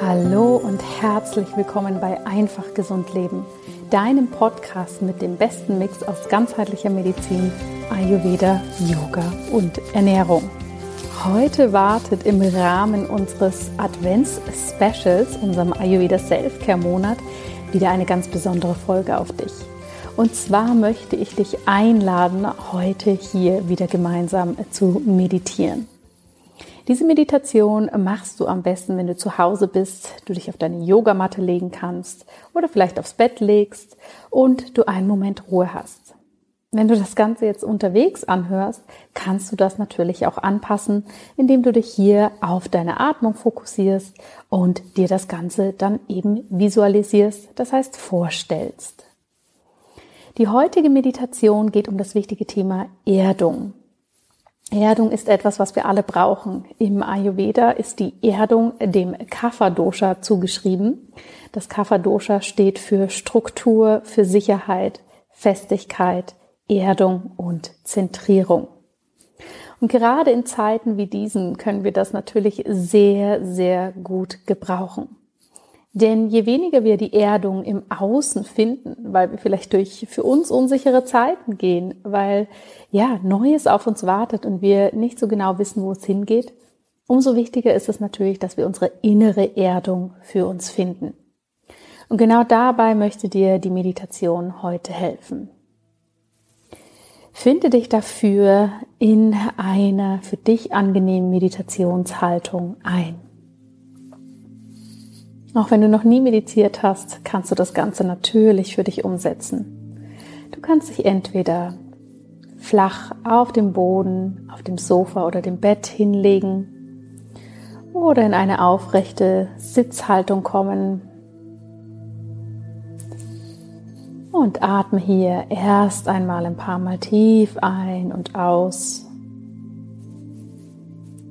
Hallo und herzlich willkommen bei Einfach Gesund Leben, deinem Podcast mit dem besten Mix aus ganzheitlicher Medizin, Ayurveda, Yoga und Ernährung. Heute wartet im Rahmen unseres Advents-Specials, unserem Ayurveda Self-Care-Monat, wieder eine ganz besondere Folge auf dich. Und zwar möchte ich dich einladen, heute hier wieder gemeinsam zu meditieren. Diese Meditation machst du am besten, wenn du zu Hause bist, du dich auf deine Yogamatte legen kannst oder vielleicht aufs Bett legst und du einen Moment Ruhe hast. Wenn du das Ganze jetzt unterwegs anhörst, kannst du das natürlich auch anpassen, indem du dich hier auf deine Atmung fokussierst und dir das Ganze dann eben visualisierst, das heißt vorstellst. Die heutige Meditation geht um das wichtige Thema Erdung. Erdung ist etwas, was wir alle brauchen. Im Ayurveda ist die Erdung dem Kapha-Dosha zugeschrieben. Das Kapha-Dosha steht für Struktur, für Sicherheit, Festigkeit, Erdung und Zentrierung. Und gerade in Zeiten wie diesen können wir das natürlich sehr, sehr gut gebrauchen. Denn je weniger wir die Erdung im Außen finden, weil wir vielleicht durch für uns unsichere Zeiten gehen, weil ja Neues auf uns wartet und wir nicht so genau wissen, wo es hingeht, umso wichtiger ist es natürlich, dass wir unsere innere Erdung für uns finden. Und genau dabei möchte dir die Meditation heute helfen. Finde dich dafür in einer für dich angenehmen Meditationshaltung ein. Auch wenn du noch nie meditiert hast, kannst du das Ganze natürlich für dich umsetzen. Du kannst dich entweder flach auf dem Boden, auf dem Sofa oder dem Bett hinlegen oder in eine aufrechte Sitzhaltung kommen, Und atme hier erst einmal ein paar Mal tief ein und aus.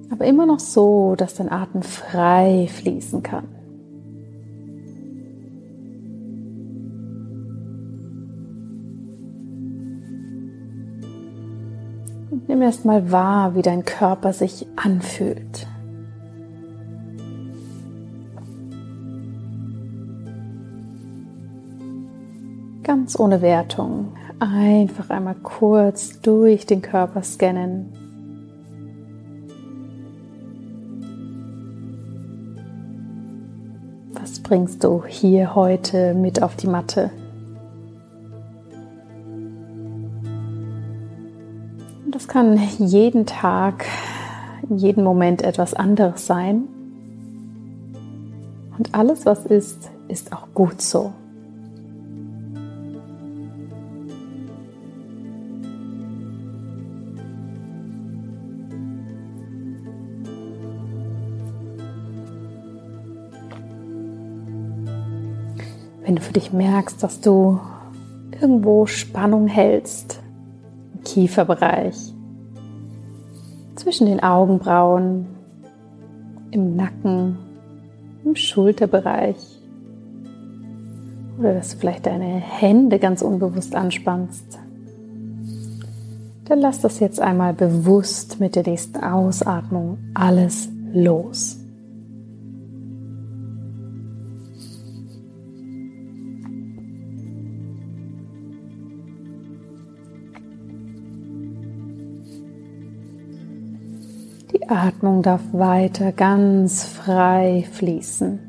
Aber immer noch so, dass dein Atem frei fließen kann. Nimm erst mal wahr, wie dein Körper sich anfühlt. ganz ohne Wertung. Einfach einmal kurz durch den Körper scannen. Was bringst du hier heute mit auf die Matte? Das kann jeden Tag, in jedem Moment etwas anderes sein. Und alles, was ist, ist auch gut so. Wenn du für dich merkst, dass du irgendwo Spannung hältst, Kieferbereich, zwischen den Augenbrauen, im Nacken, im Schulterbereich. Oder dass du vielleicht deine Hände ganz unbewusst anspannst, dann lass das jetzt einmal bewusst mit der nächsten Ausatmung alles los. Atmung darf weiter ganz frei fließen.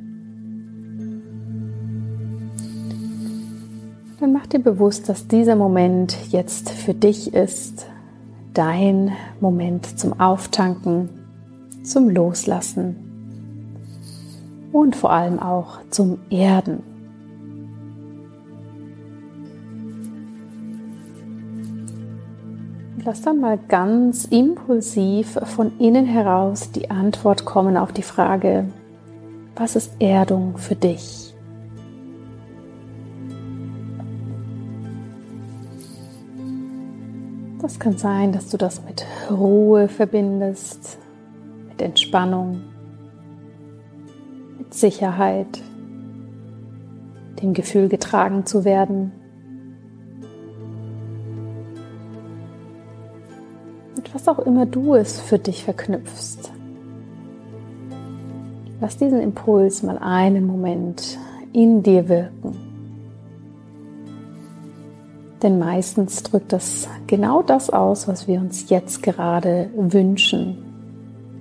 Dann mach dir bewusst, dass dieser Moment jetzt für dich ist, dein Moment zum Auftanken, zum Loslassen und vor allem auch zum Erden. Lass dann mal ganz impulsiv von innen heraus die Antwort kommen auf die Frage, was ist Erdung für dich? Das kann sein, dass du das mit Ruhe verbindest, mit Entspannung, mit Sicherheit, dem Gefühl getragen zu werden. Auch immer du es für dich verknüpfst. Lass diesen Impuls mal einen Moment in dir wirken. Denn meistens drückt das genau das aus, was wir uns jetzt gerade wünschen,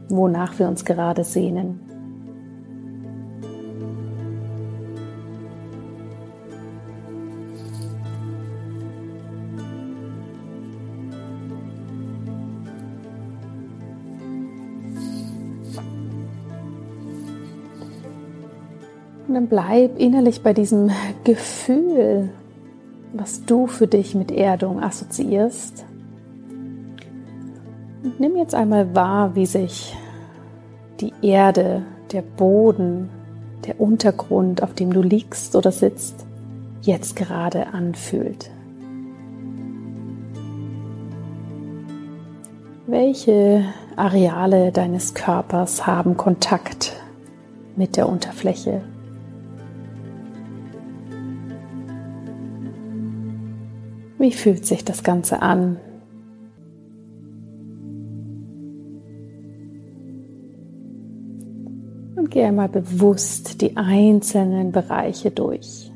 wonach wir uns gerade sehnen. Und dann bleib innerlich bei diesem Gefühl, was du für dich mit Erdung assoziierst. Und nimm jetzt einmal wahr, wie sich die Erde, der Boden, der Untergrund, auf dem du liegst oder sitzt, jetzt gerade anfühlt. Welche Areale deines Körpers haben Kontakt mit der Unterfläche? Wie fühlt sich das Ganze an? Und gehe einmal bewusst die einzelnen Bereiche durch.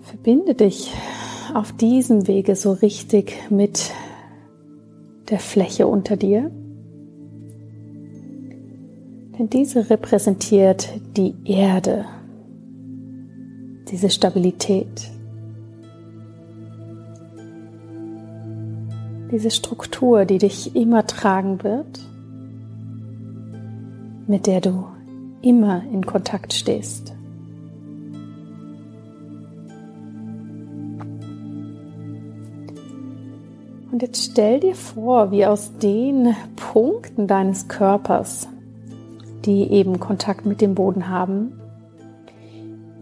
Verbinde dich auf diesem Wege so richtig mit der Fläche unter dir. Denn diese repräsentiert die Erde, diese Stabilität, diese Struktur, die dich immer tragen wird, mit der du immer in Kontakt stehst. Und jetzt stell dir vor, wie aus den Punkten deines Körpers die eben Kontakt mit dem Boden haben,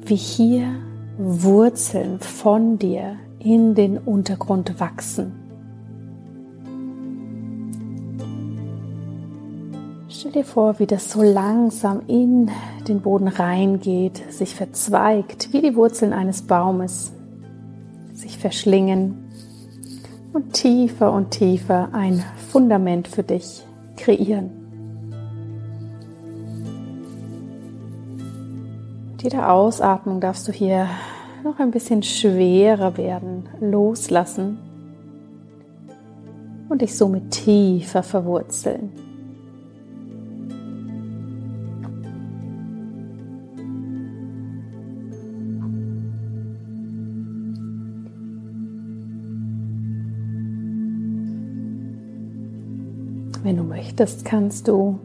wie hier Wurzeln von dir in den Untergrund wachsen. Stell dir vor, wie das so langsam in den Boden reingeht, sich verzweigt, wie die Wurzeln eines Baumes, sich verschlingen und tiefer und tiefer ein Fundament für dich kreieren. Jeder Ausatmung darfst du hier noch ein bisschen schwerer werden, loslassen und dich somit tiefer verwurzeln. Wenn du möchtest, kannst du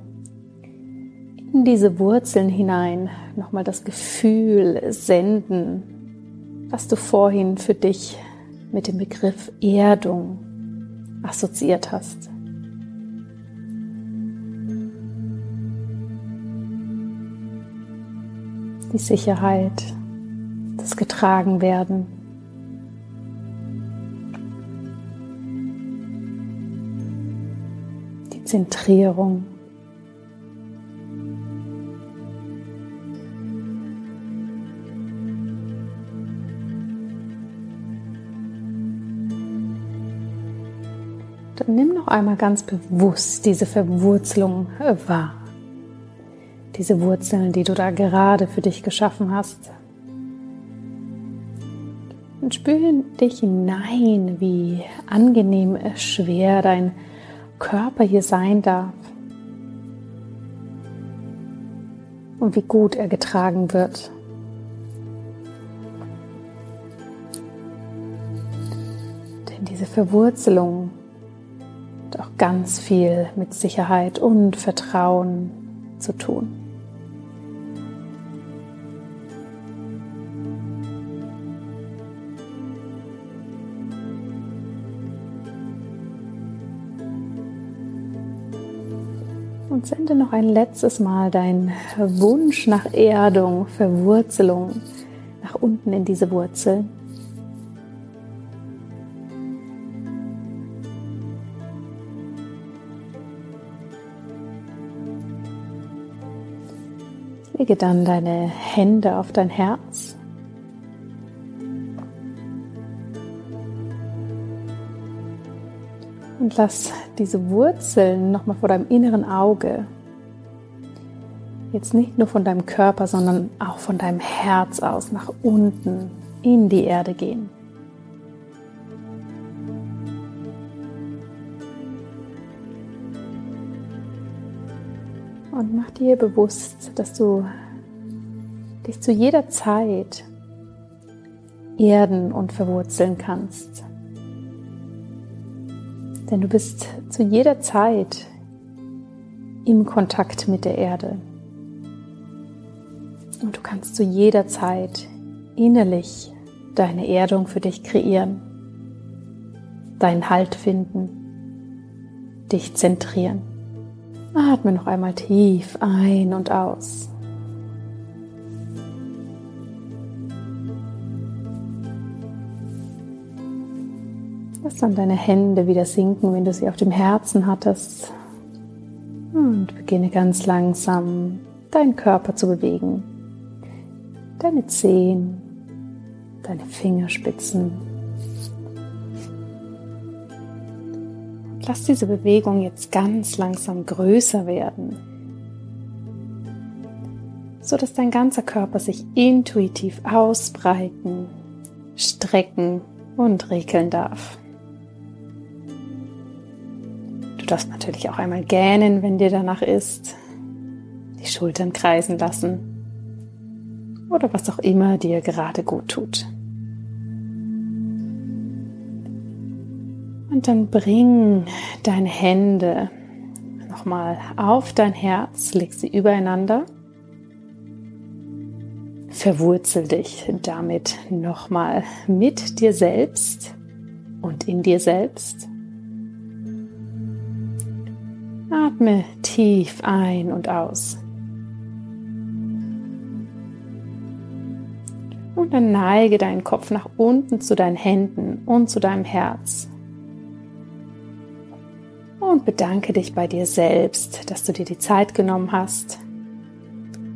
in diese Wurzeln hinein nochmal das Gefühl senden, was du vorhin für dich mit dem Begriff Erdung assoziiert hast. Die Sicherheit, das Getragenwerden. Die Zentrierung. Nimm noch einmal ganz bewusst diese Verwurzelung wahr. Diese Wurzeln, die du da gerade für dich geschaffen hast. Und spüre dich hinein, wie angenehm schwer dein Körper hier sein darf. Und wie gut er getragen wird. Denn diese Verwurzelung hat auch ganz viel mit Sicherheit und Vertrauen zu tun. Und sende noch ein letztes Mal deinen Wunsch nach Erdung, Verwurzelung nach unten in diese Wurzel. Lege dann deine Hände auf dein Herz. Und lass diese Wurzeln nochmal vor deinem inneren Auge, jetzt nicht nur von deinem Körper, sondern auch von deinem Herz aus nach unten in die Erde gehen. Und mach dir bewusst, dass du dich zu jeder Zeit erden und verwurzeln kannst. Denn du bist zu jeder Zeit im Kontakt mit der Erde. Und du kannst zu jeder Zeit innerlich deine Erdung für dich kreieren, deinen Halt finden, dich zentrieren. Atme noch einmal tief ein und aus. Lass dann deine Hände wieder sinken, wenn du sie auf dem Herzen hattest. Und beginne ganz langsam deinen Körper zu bewegen. Deine Zehen, deine Fingerspitzen. Lass diese Bewegung jetzt ganz langsam größer werden, so dass dein ganzer Körper sich intuitiv ausbreiten, strecken und regeln darf. Du darfst natürlich auch einmal gähnen, wenn dir danach ist. Die Schultern kreisen lassen. Oder was auch immer dir gerade gut tut. Und dann bring deine Hände nochmal auf dein Herz, leg sie übereinander. Verwurzel dich damit nochmal mit dir selbst und in dir selbst. Atme tief ein und aus. Und dann neige deinen Kopf nach unten zu deinen Händen und zu deinem Herz. Und bedanke dich bei dir selbst, dass du dir die Zeit genommen hast,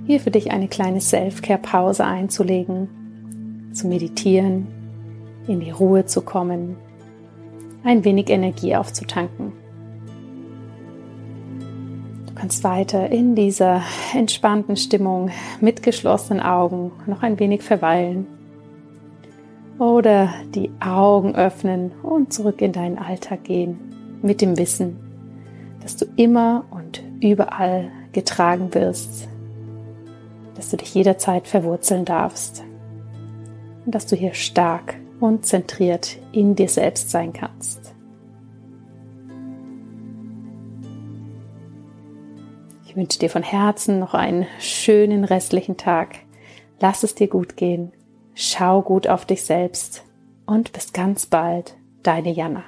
hier für dich eine kleine Self-Care-Pause einzulegen, zu meditieren, in die Ruhe zu kommen, ein wenig Energie aufzutanken. Kannst weiter in dieser entspannten Stimmung mit geschlossenen Augen noch ein wenig verweilen oder die Augen öffnen und zurück in deinen Alltag gehen mit dem Wissen, dass du immer und überall getragen wirst, dass du dich jederzeit verwurzeln darfst und dass du hier stark und zentriert in dir selbst sein kannst. Ich wünsche dir von Herzen noch einen schönen restlichen Tag. Lass es dir gut gehen. Schau gut auf dich selbst und bis ganz bald, deine Jana.